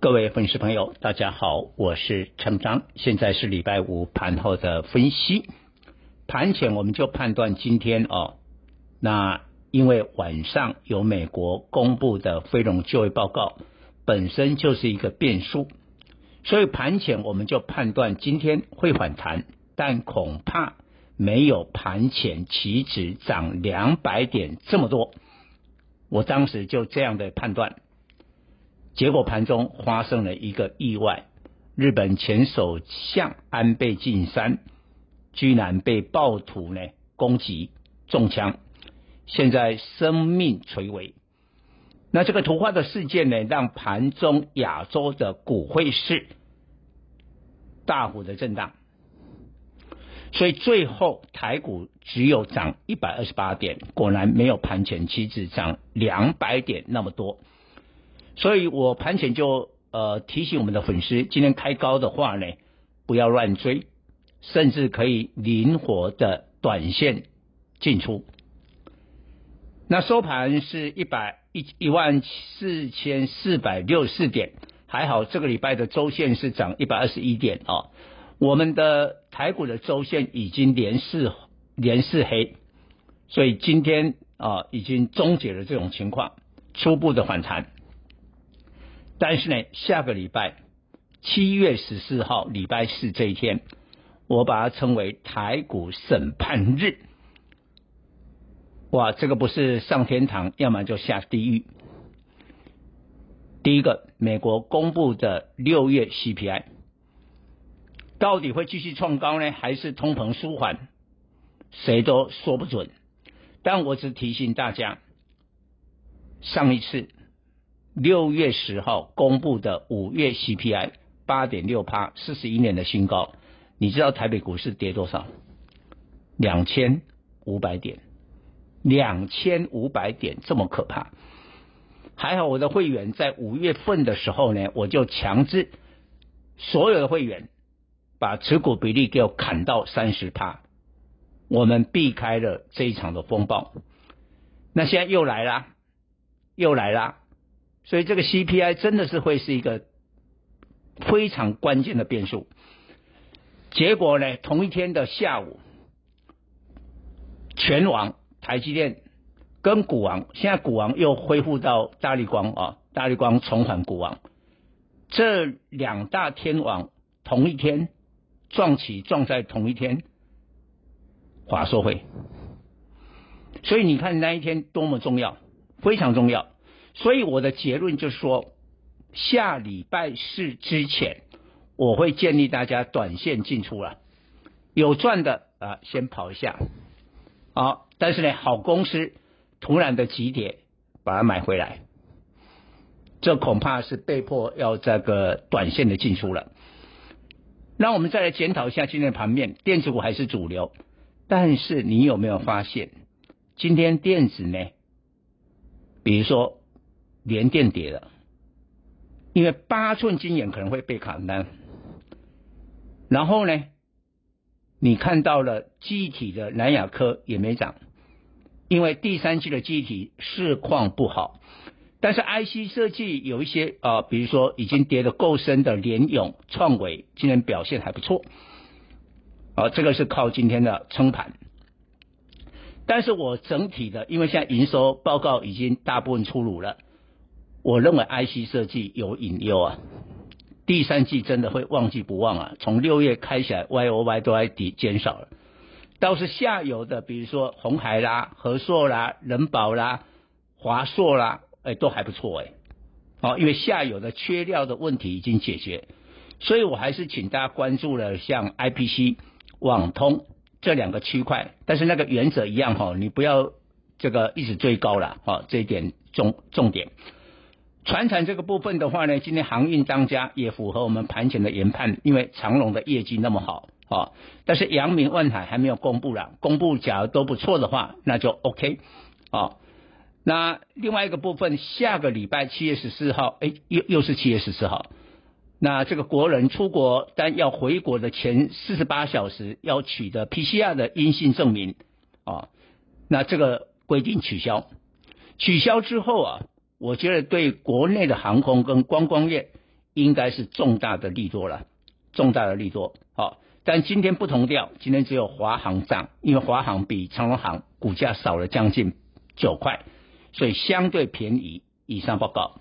各位粉丝朋友，大家好，我是陈章，现在是礼拜五盘后的分析。盘前我们就判断今天哦，那因为晚上有美国公布的非农就业报告，本身就是一个变数，所以盘前我们就判断今天会反弹，但恐怕没有盘前期指涨两百点这么多。我当时就这样的判断。结果盘中发生了一个意外，日本前首相安倍晋三居然被暴徒呢攻击中枪，现在生命垂危。那这个突发的事件呢，让盘中亚洲的股汇市大幅的震荡，所以最后台股只有涨一百二十八点，果然没有盘前期指涨两百点那么多。所以我盘前就呃提醒我们的粉丝，今天开高的话呢，不要乱追，甚至可以灵活的短线进出。那收盘是一百一一万四千四百六十四点，还好这个礼拜的周线是涨一百二十一点啊、哦。我们的台股的周线已经连四连四黑，所以今天啊、已经终结了这种情况，初步的反弹。但是呢，下个礼拜七月十四号礼拜四这一天，我把它称为台股审判日。哇，这个不是上天堂，要么就下地狱。第一个，美国公布的六月 CPI 到底会继续创高呢，还是通膨舒缓？谁都说不准。但我只提醒大家，上一次。六月十号公布的五月 CPI 八点六趴，四十一年的新高。你知道台北股市跌多少？两千五百点，两千五百点这么可怕。还好我的会员在五月份的时候呢，我就强制所有的会员把持股比例给我砍到三十趴，我们避开了这一场的风暴。那现在又来啦，又来啦。所以这个 CPI 真的是会是一个非常关键的变数。结果呢，同一天的下午，全网台积电跟股王，现在股王又恢复到大立光啊，大立光重返股王，这两大天王同一天撞起，撞在同一天，华硕会。所以你看那一天多么重要，非常重要。所以我的结论就是说，下礼拜四之前，我会建议大家短线进出了，有赚的啊先跑一下，好，但是呢，好公司突然的急跌，把它买回来，这恐怕是被迫要这个短线的进出了。那我们再来检讨一下今天的盘面，电子股还是主流，但是你有没有发现，今天电子呢，比如说。连电跌了，因为八寸晶圆可能会被砍单。然后呢，你看到了机体的南亚科也没涨，因为第三季的机体市况不好。但是 IC 设计有一些啊、比如说已经跌得够深的联咏、创纬，今天表现还不错。啊、这个是靠今天的撑盘。但是我整体的，因为现在营收报告已经大部分出炉了。我认为 IC 设计有隐忧啊，第三季真的会旺季不旺啊。从六月开起来，YOY 都在抵减少了，倒是下游的，比如说鸿海啦、和硕啦、仁宝啦、华硕啦，哎，都还不错哎。好，因为下游的缺料的问题已经解决，所以我还是请大家关注了像 IPC、网通这两个区块，但是那个原则一样哈，你不要这个一直追高了，哈，这一点重重点。船产这个部分的话呢，今天航运当家也符合我们盘前的研判，因为长荣的业绩那么好啊。但是阳明、万海还没有公布了，公布假如都不错的话，那就 OK 啊。那另外一个部分，下个礼拜七月十四号，哎，又又是七月十四号，那这个国人出国但要回国的前四十八小时要取得 PCR 的阴性证明啊，那这个规定取消，取消之后啊。我觉得对国内的航空跟观光业应该是重大的利多了，重大的利多。好，但今天不同调，今天只有华航涨，因为华航比长隆航股价少了将近九块，所以相对便宜。以上报告。